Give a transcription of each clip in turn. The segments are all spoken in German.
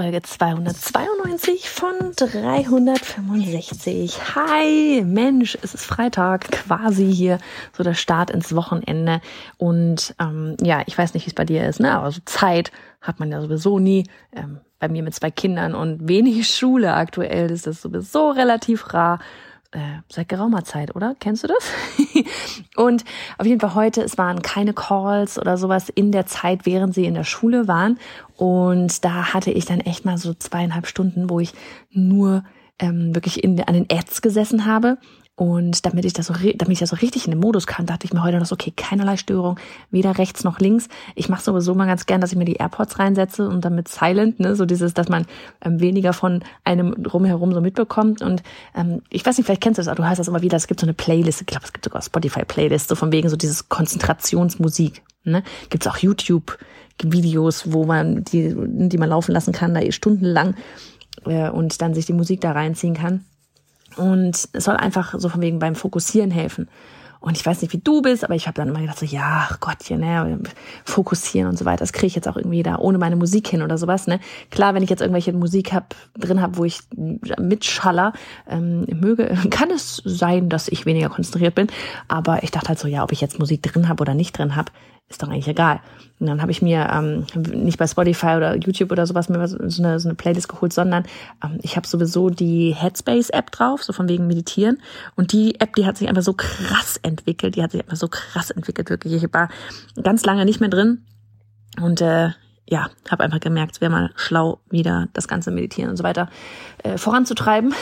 Folge 292 von 365. Hi, Mensch, es ist Freitag, quasi hier so der Start ins Wochenende. Und ähm, ja, ich weiß nicht, wie es bei dir ist, ne? aber so Zeit hat man ja sowieso nie. Ähm, bei mir mit zwei Kindern und wenig Schule aktuell ist das sowieso relativ rar äh, seit geraumer Zeit, oder? Kennst du das? und auf jeden Fall heute, es waren keine Calls oder sowas in der Zeit, während sie in der Schule waren. Und da hatte ich dann echt mal so zweieinhalb Stunden, wo ich nur ähm, wirklich in, an den Ads gesessen habe und damit ich das so, damit ich das so richtig in den Modus kam, dachte ich mir heute noch okay, keinerlei Störung, weder rechts noch links. Ich mache sowieso mal ganz gern, dass ich mir die AirPods reinsetze und damit silent, ne, so dieses, dass man ähm, weniger von einem drumherum so mitbekommt. Und ähm, ich weiß nicht, vielleicht kennst du das, aber du hörst das immer wieder, es gibt so eine Playlist, ich glaube, es gibt sogar Spotify-Playlist, so von wegen so dieses Konzentrationsmusik. Ne? Gibt es auch YouTube-Videos, wo man die, die man laufen lassen kann, da stundenlang äh, und dann sich die Musik da reinziehen kann. Und es soll einfach so von wegen beim Fokussieren helfen. Und ich weiß nicht, wie du bist, aber ich habe dann immer gedacht, so, ja, ach Gottchen, ne, fokussieren und so weiter. Das kriege ich jetzt auch irgendwie da ohne meine Musik hin oder sowas. Ne? Klar, wenn ich jetzt irgendwelche Musik hab, drin habe, wo ich mitschaller, ähm, möge, kann es sein, dass ich weniger konzentriert bin. Aber ich dachte halt so, ja, ob ich jetzt Musik drin habe oder nicht drin habe, ist doch eigentlich egal. Und dann habe ich mir ähm, nicht bei Spotify oder YouTube oder sowas mir so eine, so eine Playlist geholt, sondern ähm, ich habe sowieso die Headspace-App drauf, so von wegen Meditieren. Und die App, die hat sich einfach so krass entwickelt, die hat sich einfach so krass entwickelt, wirklich. Ich war ganz lange nicht mehr drin. Und äh, ja, habe einfach gemerkt, es wäre mal schlau, wieder das ganze Meditieren und so weiter äh, voranzutreiben.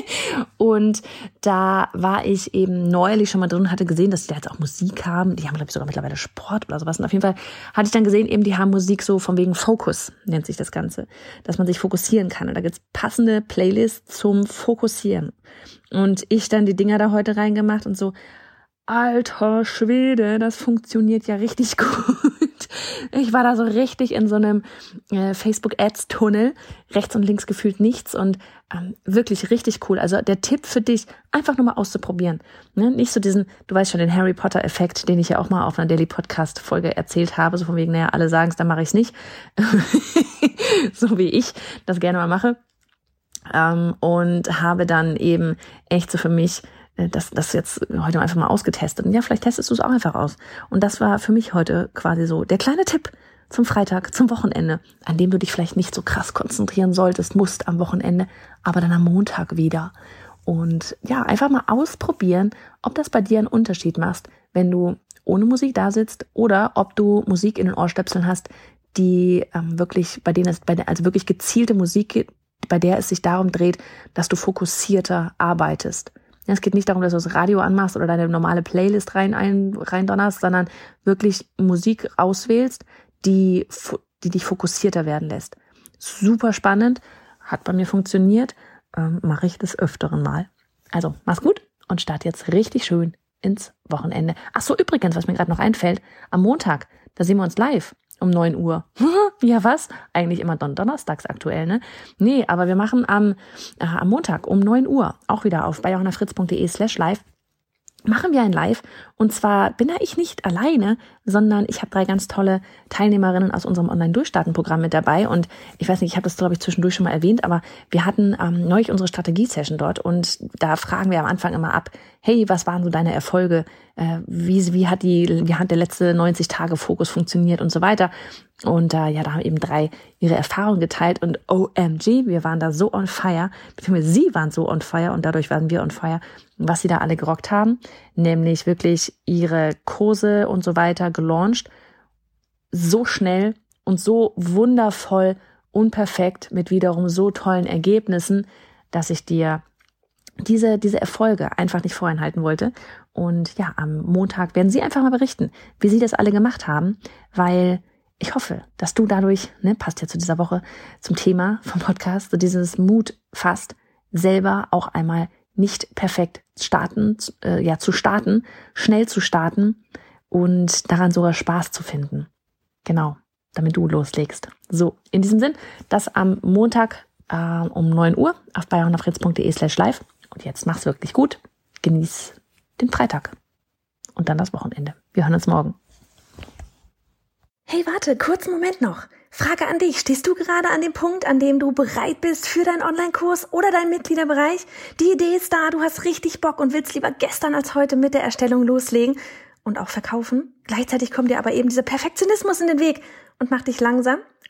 und da war ich eben neulich schon mal drin hatte gesehen, dass die da jetzt auch Musik haben. Die haben, glaube ich, sogar mittlerweile Sport oder sowas. Und auf jeden Fall hatte ich dann gesehen, eben die haben Musik so von wegen Fokus, nennt sich das Ganze. Dass man sich fokussieren kann. Und da gibt's passende Playlists zum Fokussieren. Und ich dann die Dinger da heute reingemacht und so, alter Schwede, das funktioniert ja richtig gut. Ich war da so richtig in so einem äh, Facebook-Ads-Tunnel, rechts und links gefühlt nichts und ähm, wirklich richtig cool. Also der Tipp für dich, einfach nur mal auszuprobieren. Ne? Nicht so diesen, du weißt schon, den Harry Potter-Effekt, den ich ja auch mal auf einer Daily Podcast-Folge erzählt habe, so von wegen, naja, alle sagen es, dann mache ich es nicht. so wie ich das gerne mal mache. Ähm, und habe dann eben echt so für mich das, das jetzt heute einfach mal ausgetestet. Und ja, vielleicht testest du es auch einfach aus. Und das war für mich heute quasi so der kleine Tipp zum Freitag, zum Wochenende, an dem du dich vielleicht nicht so krass konzentrieren solltest, musst am Wochenende, aber dann am Montag wieder. Und ja, einfach mal ausprobieren, ob das bei dir einen Unterschied macht, wenn du ohne Musik da sitzt oder ob du Musik in den Ohrstöpseln hast, die ähm, wirklich, bei denen es, bei der, also wirklich gezielte Musik, bei der es sich darum dreht, dass du fokussierter arbeitest. Es geht nicht darum, dass du das Radio anmachst oder deine normale Playlist rein, ein, rein donnerst, sondern wirklich Musik auswählst, die, die dich fokussierter werden lässt. Super spannend, hat bei mir funktioniert, ähm, mache ich des Öfteren mal. Also, mach's gut und start jetzt richtig schön ins Wochenende. Ach so, übrigens, was mir gerade noch einfällt, am Montag, da sehen wir uns live um neun Uhr. ja, was? Eigentlich immer don donnerstags aktuell, ne? Nee, aber wir machen am, äh, am Montag um neun Uhr auch wieder auf bayerhonnerfritz.de slash live machen wir ein Live. Und zwar bin da ich nicht alleine, sondern ich habe drei ganz tolle Teilnehmerinnen aus unserem Online-Durchstarten-Programm mit dabei. Und ich weiß nicht, ich habe das, glaube ich, zwischendurch schon mal erwähnt, aber wir hatten ähm, neulich unsere Strategie-Session dort und da fragen wir am Anfang immer ab, hey, was waren so deine Erfolge? Äh, wie, wie hat die, wie hat der letzte 90 Tage Fokus funktioniert und so weiter? Und äh, ja, da haben eben drei ihre Erfahrungen geteilt und OMG, wir waren da so on fire, beziehungsweise sie waren so on fire und dadurch waren wir on fire, was sie da alle gerockt haben, nämlich wirklich ihre Kurse und so weiter gelauncht, so schnell und so wundervoll unperfekt mit wiederum so tollen Ergebnissen, dass ich dir diese, diese Erfolge einfach nicht vorenthalten wollte. Und ja, am Montag werden sie einfach mal berichten, wie sie das alle gemacht haben, weil ich hoffe, dass du dadurch, ne, passt ja zu dieser Woche zum Thema vom Podcast, so dieses Mut fasst, selber auch einmal nicht perfekt starten, äh, ja, zu starten, schnell zu starten und daran sogar Spaß zu finden. Genau, damit du loslegst. So, in diesem Sinn, das am Montag äh, um 9 Uhr auf bayernafritz.de slash live. Und jetzt mach's wirklich gut. Genieß den Freitag und dann das Wochenende. Wir hören uns morgen. Hey, warte, kurzen Moment noch. Frage an dich. Stehst du gerade an dem Punkt, an dem du bereit bist für deinen Online-Kurs oder deinen Mitgliederbereich? Die Idee ist da, du hast richtig Bock und willst lieber gestern als heute mit der Erstellung loslegen und auch verkaufen. Gleichzeitig kommt dir aber eben dieser Perfektionismus in den Weg und macht dich langsam